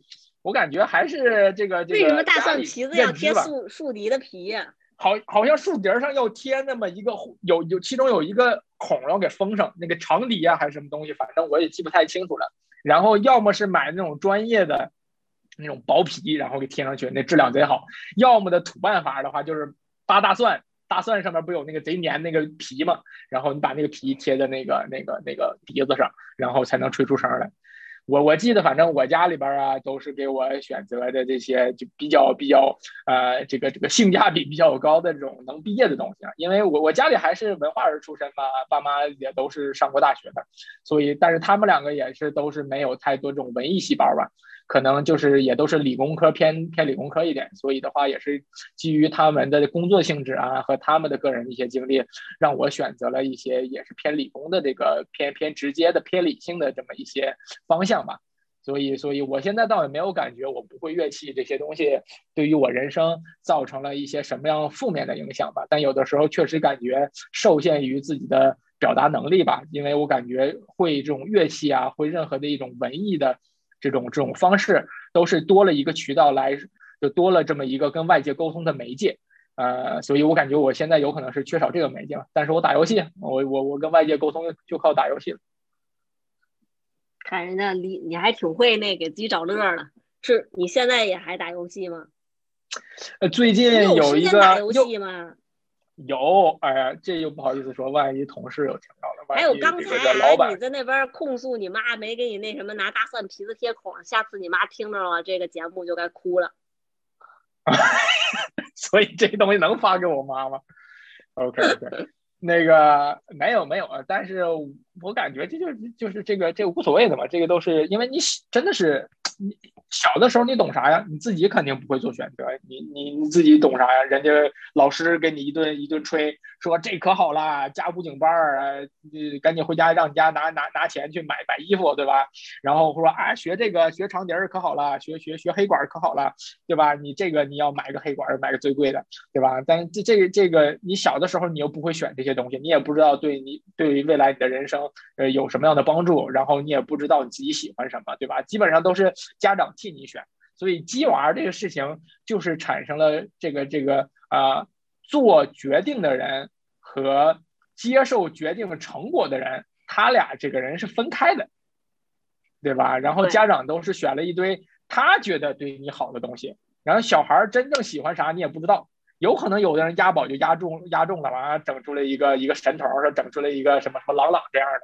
我感觉还是这个这个为什么大蒜皮子要贴树树笛的皮呀、好，好像树笛儿上要贴那么一个有有，其中有一个孔然后给封上，那个长笛啊还是什么东西，反正我也记不太清楚了。然后要么是买那种专业的那种薄皮，然后给贴上去，那质量贼好；要么的土办法的话，就是扒大蒜，大蒜上面不有那个贼粘那个皮嘛，然后你把那个皮贴在那个那个那个笛子上，然后才能吹出声来。我我记得，反正我家里边啊，都是给我选择的这些就比较比较呃，这个这个性价比比较高的这种能毕业的东西啊。因为我我家里还是文化人出身嘛，爸妈也都是上过大学的，所以但是他们两个也是都是没有太多这种文艺细胞吧，可能就是也都是理工科偏偏理工科一点，所以的话也是基于他们的工作性质啊和他们的个人一些经历，让我选择了一些也是偏理工的这个偏偏直接的偏理性的这么一些方向。吧，所以，所以我现在倒也没有感觉我不会乐器这些东西对于我人生造成了一些什么样负面的影响吧。但有的时候确实感觉受限于自己的表达能力吧，因为我感觉会这种乐器啊，会任何的一种文艺的这种这种方式，都是多了一个渠道来，就多了这么一个跟外界沟通的媒介。呃，所以我感觉我现在有可能是缺少这个媒介了。但是我打游戏，我我我跟外界沟通就靠打游戏了。看人家你，你还挺会那给自己找乐儿的。是你现在也还打游戏吗？呃，最近有一个间打游戏吗？有，哎呀，这又不好意思说，万一同事有听到还有刚才你在那边控诉你妈没给你那什么拿大蒜皮子贴孔，下次你妈听着了这个节目就该哭了。所以这东西能发给我妈吗？OK OK，那个没有没有啊，但是我感觉这就是就是这个这个无所谓的嘛，这个都是因为你真的是你小的时候你懂啥呀？你自己肯定不会做选择，你你你自己懂啥呀？人家老师给你一顿一顿吹，说这可好了，加武警班儿，你赶紧回家让你家拿拿拿钱去买买衣服，对吧？然后说啊，学这个学长笛儿可好了，学学学黑管儿可好了，对吧？你这个你要买个黑管儿，买个最贵的，对吧？但这这个这个，你小的时候你又不会选这些东西，你也不知道对你对于未来你的人生呃有什么样的帮助，然后你也不知道你自己喜欢什么，对吧？基本上都是家长替你选，所以鸡娃这个事情就是产生了这个这个啊、做决定的人和接受决定成果的人，他俩这个人是分开的，对吧？然后家长都是选了一堆他觉得对你好的东西，然后小孩儿真正喜欢啥你也不知道，有可能有的人押宝就押中押中了，完了整出来一个一个神童，说整出来一个什么什么朗朗这样的，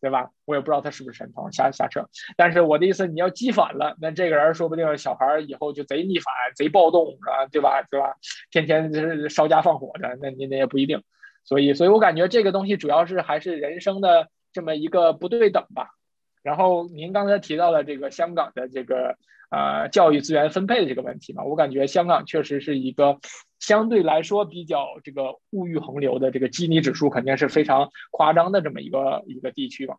对吧？我也不知道他是不是神童，瞎瞎扯。但是我的意思，你要激反了，那这个人说不定小孩以后就贼逆反、贼暴动啊，对吧？对吧？天天就是烧家放火的，那你那也不一定。所以，所以我感觉这个东西主要是还是人生的这么一个不对等吧。然后您刚才提到了这个香港的这个呃教育资源分配的这个问题嘛，我感觉香港确实是一个相对来说比较这个物欲横流的这个基尼指数肯定是非常夸张的这么一个一个地区嘛，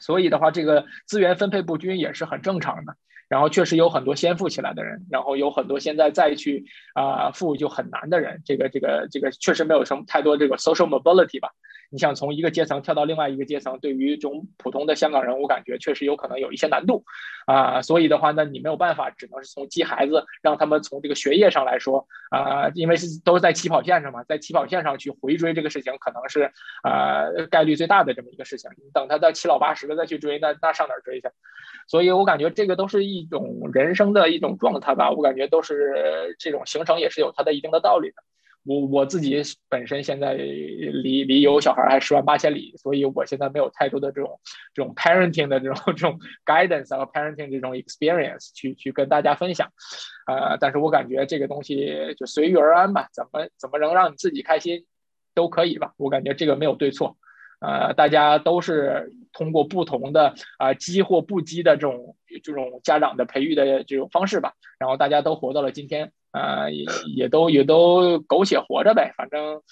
所以的话这个资源分配不均也是很正常的。然后确实有很多先富起来的人，然后有很多现在再去啊富就很难的人，这个这个这个确实没有什么太多这个 social mobility 吧。你想从一个阶层跳到另外一个阶层，对于这种普通的香港人，我感觉确实有可能有一些难度，啊，所以的话呢，你没有办法，只能是从激孩子，让他们从这个学业上来说，啊，因为是都是在起跑线上嘛，在起跑线上去回追这个事情，可能是啊概率最大的这么一个事情。你等他到七老八十了再去追，那那上哪儿追去？所以我感觉这个都是一种人生的一种状态吧，我感觉都是这种形成也是有它的一定的道理的。我我自己本身现在离离有小孩还十万八千里，所以我现在没有太多的这种这种 parenting 的这种这种 guidance 和 parenting 这种 experience 去去跟大家分享，呃，但是我感觉这个东西就随遇而安吧，怎么怎么能让你自己开心都可以吧，我感觉这个没有对错，呃，大家都是通过不同的啊激或不激的这种这种家长的培育的这种方式吧，然后大家都活到了今天。啊，也也都也都苟且活着呗，反正，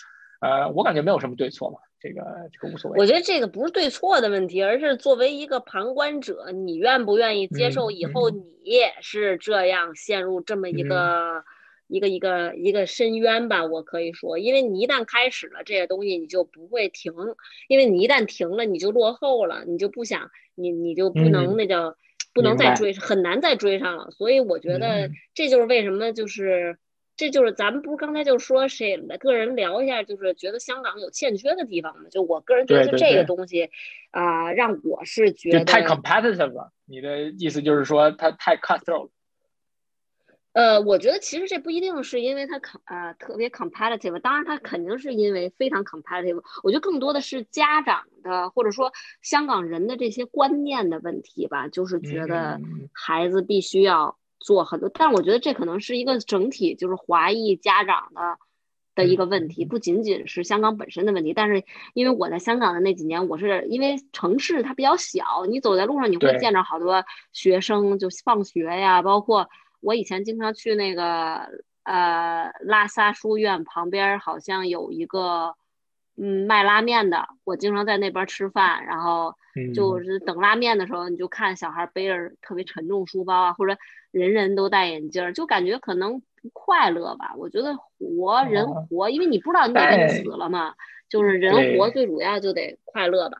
呃，我感觉没有什么对错嘛，这个这个无所谓。我觉得这个不是对错的问题，而是作为一个旁观者，你愿不愿意接受以后你也是这样陷入这么一个一个一个一个深渊吧？我可以说，因为你一旦开始了这些东西，你就不会停，因为你一旦停了，你就落后了，你就不想你你就不能那叫。不能再追，很难再追上了，所以我觉得这就是为什么，就是这就是咱们不是刚才就说谁个人聊一下，就是觉得香港有欠缺的地方嘛？就我个人觉得这个东西啊，让我是觉得太 competitive 了。你的意思就是说它太 cutthroat？呃，我觉得其实这不一定是因为它 com 啊特别 competitive，当然它肯定是因为非常 competitive。我觉得更多的是家长的或者说香港人的这些观念的问题吧，就是觉得孩子必须要做很多。但我觉得这可能是一个整体，就是华裔家长的的一个问题，不仅仅是香港本身的问题。但是因为我在香港的那几年，我是因为城市它比较小，你走在路上你会见着好多学生就放学呀，包括。我以前经常去那个呃拉萨书院旁边，好像有一个嗯卖拉面的，我经常在那边吃饭，然后就是等拉面的时候，你就看小孩背着特别沉重书包啊，或者人人都戴眼镜，就感觉可能不快乐吧。我觉得活人活，因为你不知道你哪天死了嘛，就是人活最主要就得快乐吧。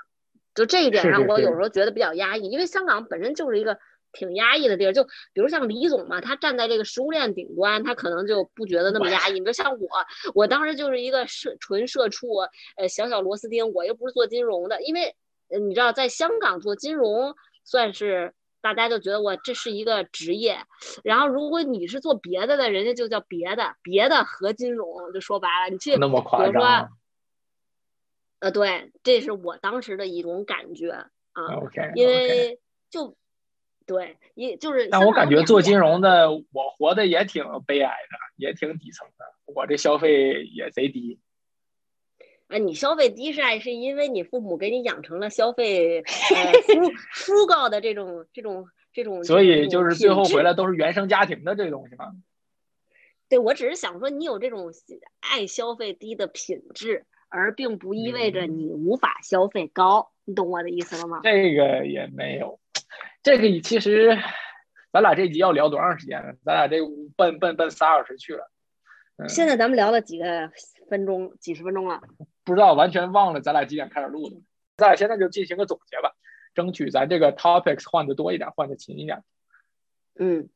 就这一点上，我有时候觉得比较压抑，因为香港本身就是一个。挺压抑的地儿，就比如像李总嘛，他站在这个食物链顶端，他可能就不觉得那么压抑。你说像我，我当时就是一个社纯社畜，呃，小小螺丝钉，我又不是做金融的。因为你知道，在香港做金融算是大家就觉得我这是一个职业，然后如果你是做别的的，人家就叫别的别的和金融，就说白了，你去比如说，呃，对，这是我当时的一种感觉啊，因为就。对，也就是。但我感觉做金融的，我活的也挺悲哀的，也挺底层的。我这消费也贼低。啊，你消费低是爱，是因为你父母给你养成了消费呃 frugal 的这种这种这种。所以就是最后回来都是原生家庭的这东西吗？对，我只是想说，你有这种爱消费低的品质，而并不意味着你无法消费高。你懂我的意思了吗？这个也没有。这个其实，咱俩这集要聊多长时间呢？咱俩这奔奔奔仨小时去了。现在咱们聊了几个分钟，几十分钟了。不知道，完全忘了咱俩几点开始录的。咱俩现在就进行个总结吧，争取咱这个 topics 换的多一点，换的勤一点。嗯，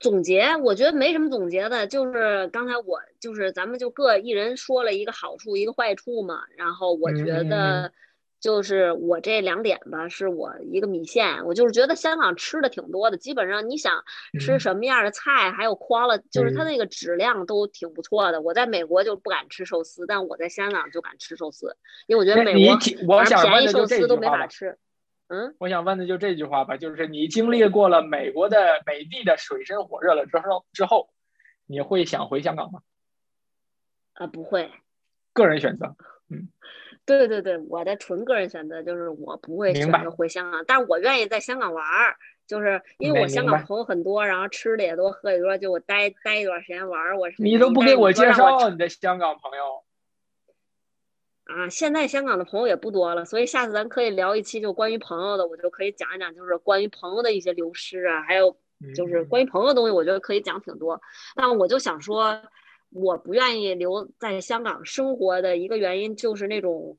总结，我觉得没什么总结的，就是刚才我就是咱们就各一人说了一个好处，一个坏处嘛。然后我觉得。就是我这两点吧，是我一个米线，我就是觉得香港吃的挺多的，基本上你想吃什么样的菜，还有 quality，就是它那个质量都挺不错的。我在美国就不敢吃寿司，但我在香港就敢吃寿司，因为我觉得美国便宜寿司都没法吃。嗯，我想问的就这句话吧，就是你经历过了美国的美帝的水深火热了之后，之后你会想回香港吗？啊，不会，个人选择，嗯。对对对，我的纯个人选择就是我不会选择回香港，但是我愿意在香港玩儿，就是因为我香港朋友很多，然后吃的也多，喝的多，就我待待一段时间玩儿。我你都不给我介绍你的香港朋友啊？现在香港的朋友也不多了，所以下次咱可以聊一期就关于朋友的，我就可以讲一讲，就是关于朋友的一些流失啊，还有就是关于朋友的东西，我觉得可以讲挺多。那我就想说。我不愿意留在香港生活的一个原因就是那种，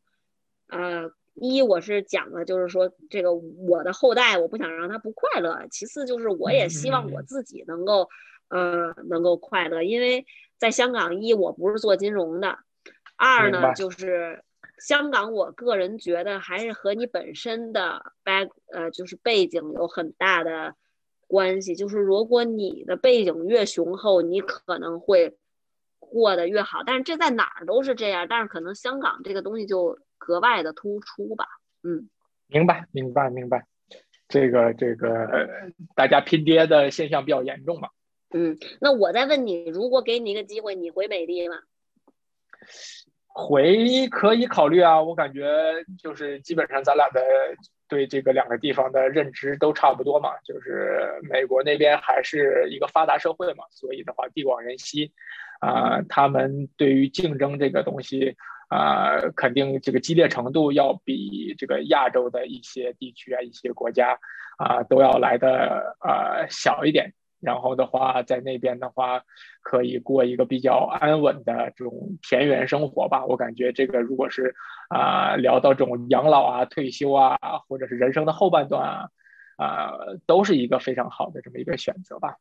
呃，一我是讲的，就是说这个我的后代我不想让他不快乐。其次就是我也希望我自己能够，呃，能够快乐。因为在香港，一我不是做金融的，二呢就是香港，我个人觉得还是和你本身的 back 呃就是背景有很大的关系。就是如果你的背景越雄厚，你可能会。过得越好，但是这在哪儿都是这样，但是可能香港这个东西就格外的突出吧。嗯，明白，明白，明白。这个这个，大家拼爹的现象比较严重嘛。嗯，那我再问你，如果给你一个机会，你回美的吗？回可以考虑啊，我感觉就是基本上咱俩的对这个两个地方的认知都差不多嘛，就是美国那边还是一个发达社会嘛，所以的话地广人稀。啊，他们对于竞争这个东西，啊，肯定这个激烈程度要比这个亚洲的一些地区啊、一些国家啊都要来的呃小一点。然后的话，在那边的话，可以过一个比较安稳的这种田园生活吧。我感觉这个如果是啊聊到这种养老啊、退休啊，或者是人生的后半段啊，啊，都是一个非常好的这么一个选择吧。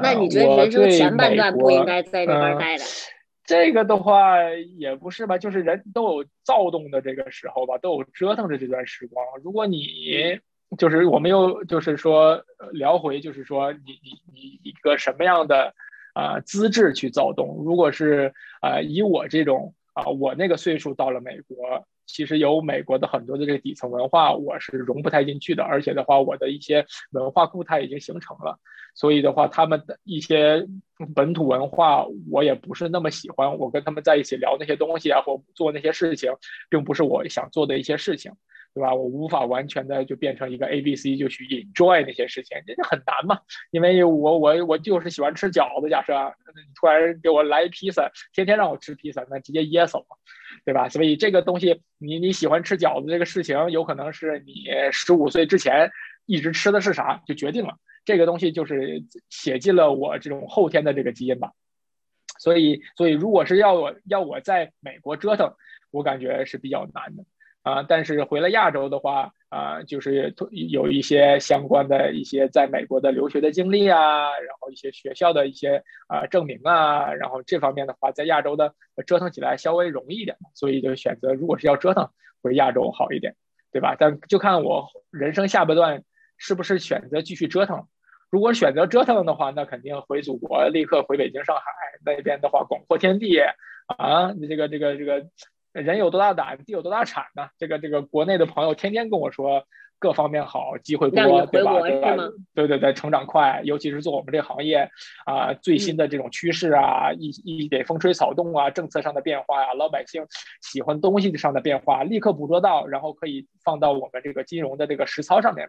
那你觉得人生前半段不应该在那边待的？这个的话也不是吧，就是人都有躁动的这个时候吧，都有折腾的这段时光。如果你就是我们又就是说聊回，就是说你你你一个什么样的啊资质去躁动？如果是啊以我这种啊我那个岁数到了美国。其实有美国的很多的这个底层文化，我是融不太进去的。而且的话，我的一些文化固态已经形成了，所以的话，他们的一些本土文化我也不是那么喜欢。我跟他们在一起聊那些东西啊，或做那些事情，并不是我想做的一些事情。对吧？我无法完全的就变成一个 A B C 就去 enjoy 那些事情，这就很难嘛。因为我我我就是喜欢吃饺子，假设你突然给我来披萨，天天让我吃披萨，那直接噎死了，对吧？所以这个东西，你你喜欢吃饺子这个事情，有可能是你十五岁之前一直吃的是啥就决定了。这个东西就是写进了我这种后天的这个基因吧。所以所以如果是要我要我在美国折腾，我感觉是比较难的。啊，但是回了亚洲的话，啊，就是有一些相关的一些在美国的留学的经历啊，然后一些学校的一些啊证明啊，然后这方面的话，在亚洲的折腾起来稍微容易一点，所以就选择如果是要折腾回亚洲好一点，对吧？但就看我人生下半段是不是选择继续折腾。如果选择折腾的话，那肯定回祖国，立刻回北京、上海那边的话，广阔天地啊，这个这个这个。人有多大胆，地有多大产呢？这个这个国内的朋友天天跟我说，各方面好，机会多，对吧？对吧？对对对，成长快，尤其是做我们这个行业啊，最新的这种趋势啊，一一点风吹草动啊，政策上的变化呀，老百姓喜欢东西上的变化，立刻捕捉到，然后可以放到我们这个金融的这个实操上面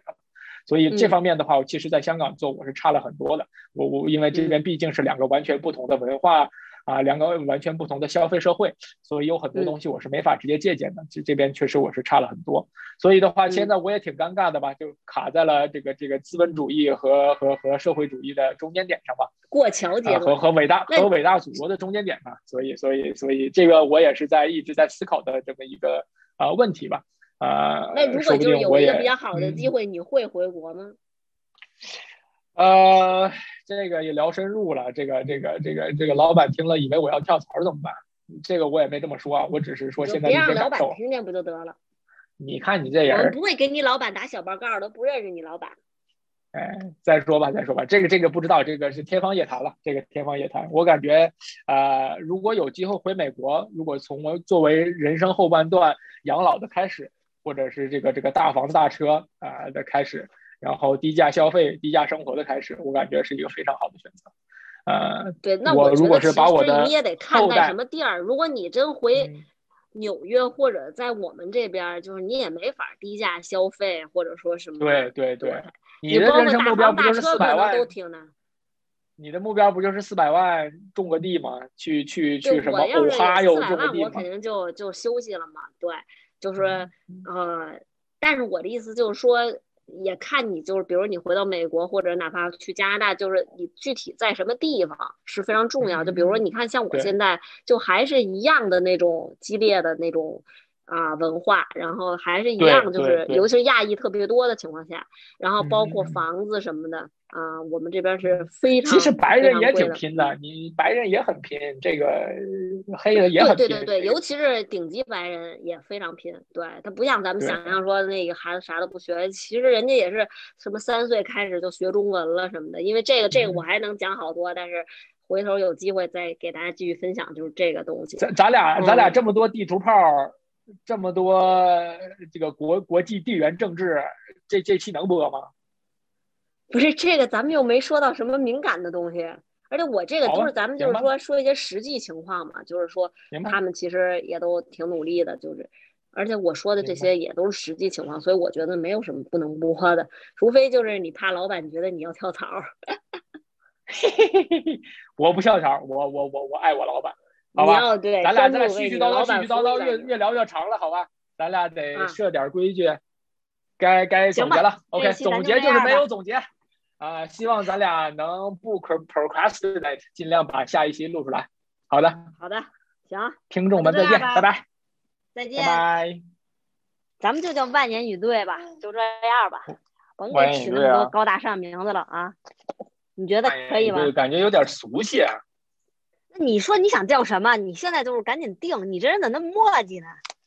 所以这方面的话，我其实在香港做我是差了很多的。我我因为这边毕竟是两个完全不同的文化。啊，两个完全不同的消费社会，所以有很多东西我是没法直接借鉴的。这这边确实我是差了很多，所以的话，现在我也挺尴尬的吧，就卡在了这个这个资本主义和和和社会主义的中间点上吧。过桥阶段和和伟大和伟大祖国的中间点嘛，所以所以所以这个我也是在一直在思考的这么一个啊问题吧。啊，那如果就是有一个比较好的机会，你会回国吗？呃，这个也聊深入了。这个、这个、这个、这个，老板听了以为我要跳槽怎么办？这个我也没这么说，我只是说现在别让老板听见不就得了？你看你这人，不会给你老板打小报告，都不认识你老板。哎，再说吧，再说吧，这个这个不知道，这个是天方夜谭了，这个天方夜谭。我感觉，呃，如果有机会回美国，如果从我作为人生后半段养老的开始，或者是这个这个大房子大车啊、的开始，然后低价消费、低价生活的开始，我感觉是一个非常好的选择。呃，对，那我如果是把我的你也得看在什么地儿。如果你真回嗯纽约或者在我们这边儿，就是你也没法低价消费，或者说什么。对对对，你的人生目标不就是四百万都？挺难。你的目标不就是四百万种个地吗？去去去什么我哈又有四百万，种个地吗我肯？定就就休息了嘛。对，就是嗯呃，但是我的意思就是说，也看你就是，比如你回到美国，或者哪怕去加拿大，就是你具体在什么地方是非常重要。就比如说，你看像我现在就还是一样的那种激烈的那种。啊，文化，然后还是一样，就是尤其是亚裔特别多的情况下，然后包括房子什么的，啊，我们这边是非常其实白人也挺拼的，你白人也很拼，这个黑人也很拼。对对对尤其是顶级白人也非常拼，对他不像咱们想象说那个孩子啥都不学，其实人家也是什么三岁开始就学中文了什么的。因为这个这个我嗯还能讲好多，但是回头有机会再给大家继续分享，就是这个东西。咱咱俩咱俩嗯这么多地图炮，这么多这个国国际地缘政治，这这期能播吗？不是这个，咱们又没说到什么敏感的东西，而且我这个好吧都是咱们就是说说一些实际情况嘛，就是说他们其实也都挺努力的，就是。而且我说的这些也都是实际情况，所以我觉得没有什么不能播的，除非就是你怕老板觉得你要跳槽，我不跳槽，我我我我爱我老板，你好吧？咱俩咱俩絮絮叨叨絮絮叨叨越越聊越长了，好吧？咱俩得啊设点规矩，该该总结了。OK，总结就是没有总结啊，希望咱俩能不 pro- procrastinate，尽量把下一期录出来。好的，好的，行，听众们再见，拜拜，再见拜。拜。咱们就叫万年语队吧，就这样吧，甭给取那么多高大上名字了啊。你觉得可以吗？对，感觉有点俗气啊。那你说你想叫什么？你现在就是赶紧定，你这人怎么那么磨叽呢？